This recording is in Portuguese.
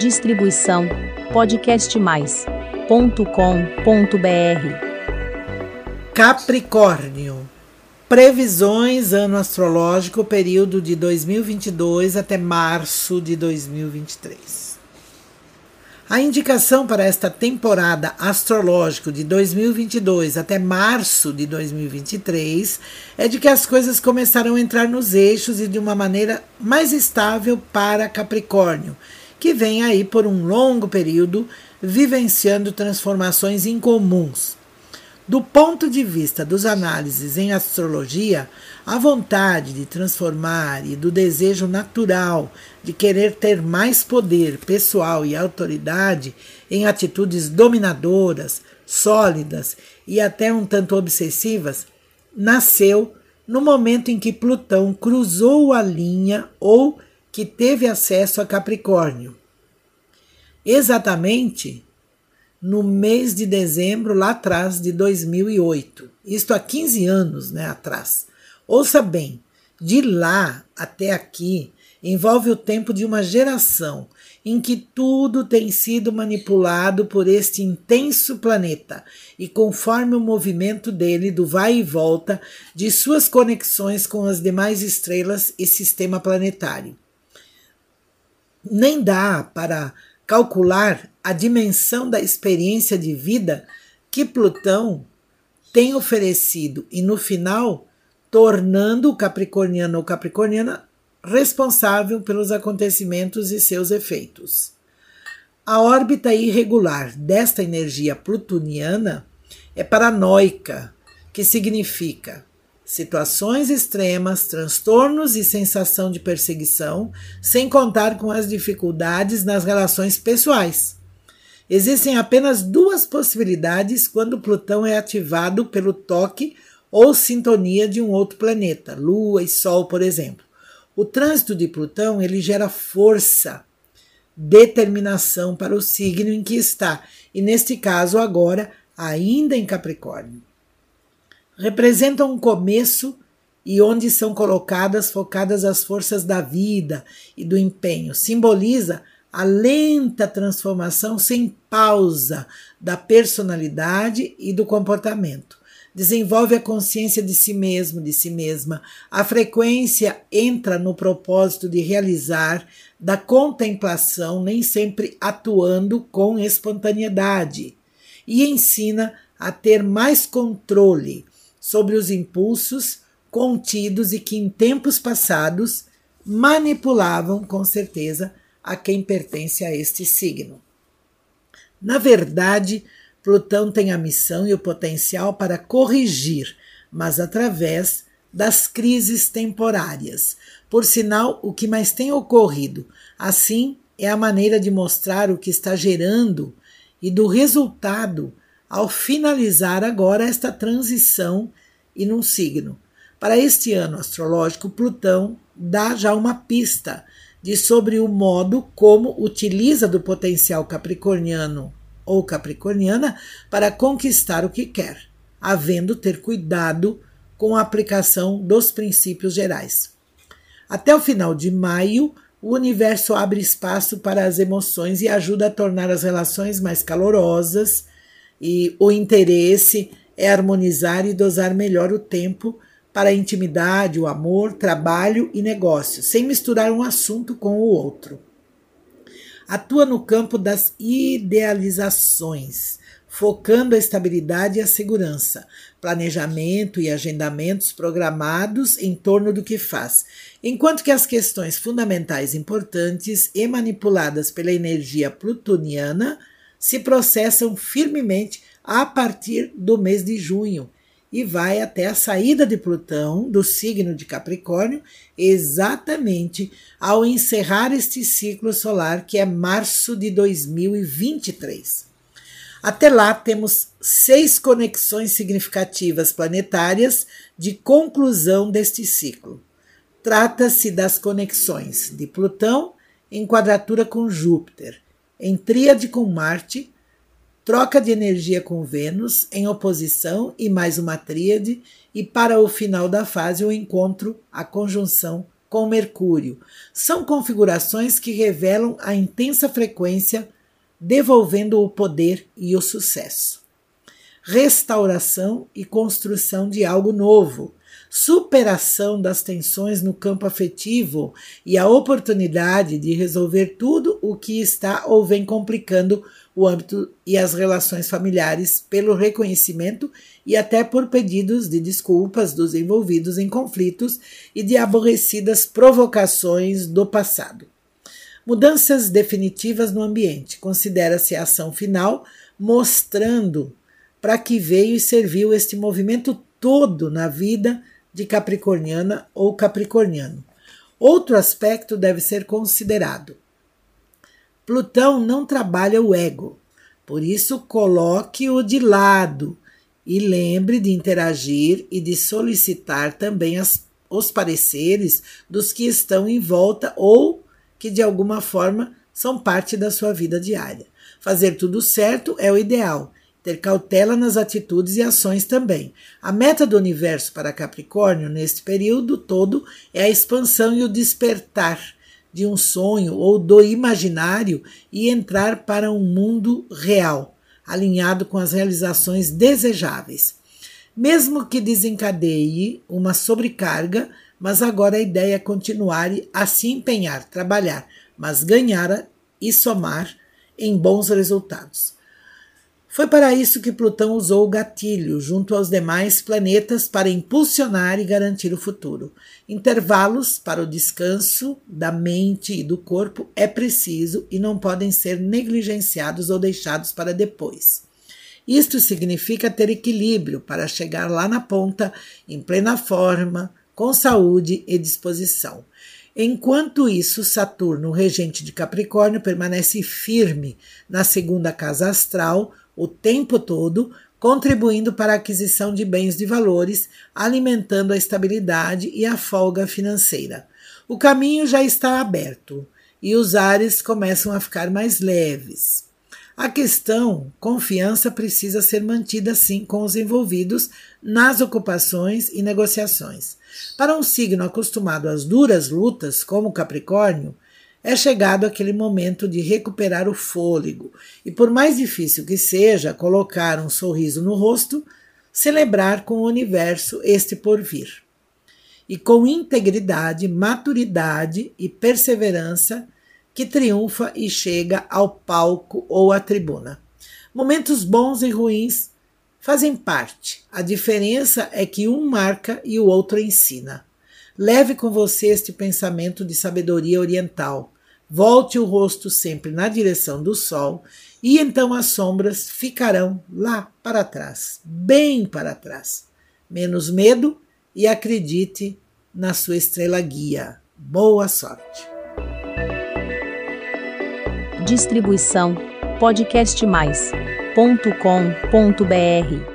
Distribuição podcastmais.com.br. Capricórnio. Previsões ano astrológico período de 2022 até março de 2023. A indicação para esta temporada astrológica de 2022 até março de 2023 é de que as coisas começarão a entrar nos eixos e de uma maneira mais estável para Capricórnio, que vem aí por um longo período vivenciando transformações incomuns. Do ponto de vista dos análises em astrologia, a vontade de transformar e do desejo natural de querer ter mais poder pessoal e autoridade em atitudes dominadoras, sólidas e até um tanto obsessivas, nasceu no momento em que Plutão cruzou a linha ou que teve acesso a Capricórnio. Exatamente no mês de dezembro, lá atrás, de 2008. Isto há 15 anos né, atrás. Ouça bem, de lá até aqui envolve o tempo de uma geração em que tudo tem sido manipulado por este intenso planeta e conforme o movimento dele do vai e volta de suas conexões com as demais estrelas e sistema planetário. Nem dá para calcular a dimensão da experiência de vida que Plutão tem oferecido e no final tornando o capricorniano ou capricorniana responsável pelos acontecimentos e seus efeitos. A órbita irregular desta energia plutoniana é paranoica, que significa situações extremas, transtornos e sensação de perseguição, sem contar com as dificuldades nas relações pessoais. Existem apenas duas possibilidades quando Plutão é ativado pelo toque ou sintonia de um outro planeta, Lua e Sol, por exemplo. O trânsito de Plutão ele gera força, determinação para o signo em que está, e neste caso agora ainda em Capricórnio representam um começo e onde são colocadas, focadas as forças da vida e do empenho. Simboliza a lenta transformação sem pausa da personalidade e do comportamento. Desenvolve a consciência de si mesmo, de si mesma. A frequência entra no propósito de realizar, da contemplação, nem sempre atuando com espontaneidade. E ensina a ter mais controle sobre os impulsos contidos e que em tempos passados manipulavam com certeza a quem pertence a este signo. Na verdade, Plutão tem a missão e o potencial para corrigir, mas através das crises temporárias. Por sinal, o que mais tem ocorrido, assim, é a maneira de mostrar o que está gerando e do resultado ao finalizar agora esta transição e num signo. Para este ano astrológico, Plutão dá já uma pista de sobre o modo como utiliza do potencial capricorniano ou capricorniana para conquistar o que quer, havendo ter cuidado com a aplicação dos princípios gerais. Até o final de maio, o universo abre espaço para as emoções e ajuda a tornar as relações mais calorosas e o interesse é harmonizar e dosar melhor o tempo para a intimidade, o amor, trabalho e negócio, sem misturar um assunto com o outro. Atua no campo das idealizações, focando a estabilidade e a segurança, planejamento e agendamentos programados em torno do que faz, enquanto que as questões fundamentais importantes e manipuladas pela energia plutoniana se processam firmemente a partir do mês de junho e vai até a saída de Plutão do signo de Capricórnio, exatamente ao encerrar este ciclo solar que é março de 2023. Até lá temos seis conexões significativas planetárias de conclusão deste ciclo. Trata-se das conexões de Plutão em quadratura com Júpiter, em tríade com Marte, troca de energia com Vênus em oposição e mais uma tríade, e para o final da fase o encontro, a conjunção com Mercúrio. São configurações que revelam a intensa frequência, devolvendo o poder e o sucesso. Restauração e construção de algo novo superação das tensões no campo afetivo e a oportunidade de resolver tudo o que está ou vem complicando o âmbito e as relações familiares pelo reconhecimento e até por pedidos de desculpas dos envolvidos em conflitos e de aborrecidas provocações do passado. Mudanças definitivas no ambiente. Considera-se a ação final, mostrando para que veio e serviu este movimento todo na vida de capricorniana ou capricorniano. Outro aspecto deve ser considerado. Plutão não trabalha o ego, por isso coloque-o de lado e lembre de interagir e de solicitar também as, os pareceres dos que estão em volta ou que de alguma forma são parte da sua vida diária. Fazer tudo certo é o ideal ter cautela nas atitudes e ações também. A meta do universo para Capricórnio neste período todo é a expansão e o despertar de um sonho ou do imaginário e entrar para um mundo real, alinhado com as realizações desejáveis. Mesmo que desencadeie uma sobrecarga, mas agora a ideia é continuar a se empenhar, trabalhar, mas ganhar e somar em bons resultados. Foi para isso que Plutão usou o gatilho junto aos demais planetas para impulsionar e garantir o futuro. Intervalos para o descanso da mente e do corpo é preciso e não podem ser negligenciados ou deixados para depois. Isto significa ter equilíbrio para chegar lá na ponta em plena forma, com saúde e disposição. Enquanto isso, Saturno, regente de Capricórnio, permanece firme na segunda casa astral, o tempo todo, contribuindo para a aquisição de bens de valores, alimentando a estabilidade e a folga financeira. O caminho já está aberto e os ares começam a ficar mais leves. A questão confiança precisa ser mantida sim com os envolvidos nas ocupações e negociações. Para um signo acostumado às duras lutas, como Capricórnio, é chegado aquele momento de recuperar o fôlego e, por mais difícil que seja colocar um sorriso no rosto, celebrar com o universo este porvir. E com integridade, maturidade e perseverança que triunfa e chega ao palco ou à tribuna. Momentos bons e ruins fazem parte. A diferença é que um marca e o outro ensina. Leve com você este pensamento de sabedoria oriental. Volte o rosto sempre na direção do sol e então as sombras ficarão lá para trás, bem para trás. Menos medo e acredite na sua estrela guia. Boa sorte. Distribuição podcastmais.com.br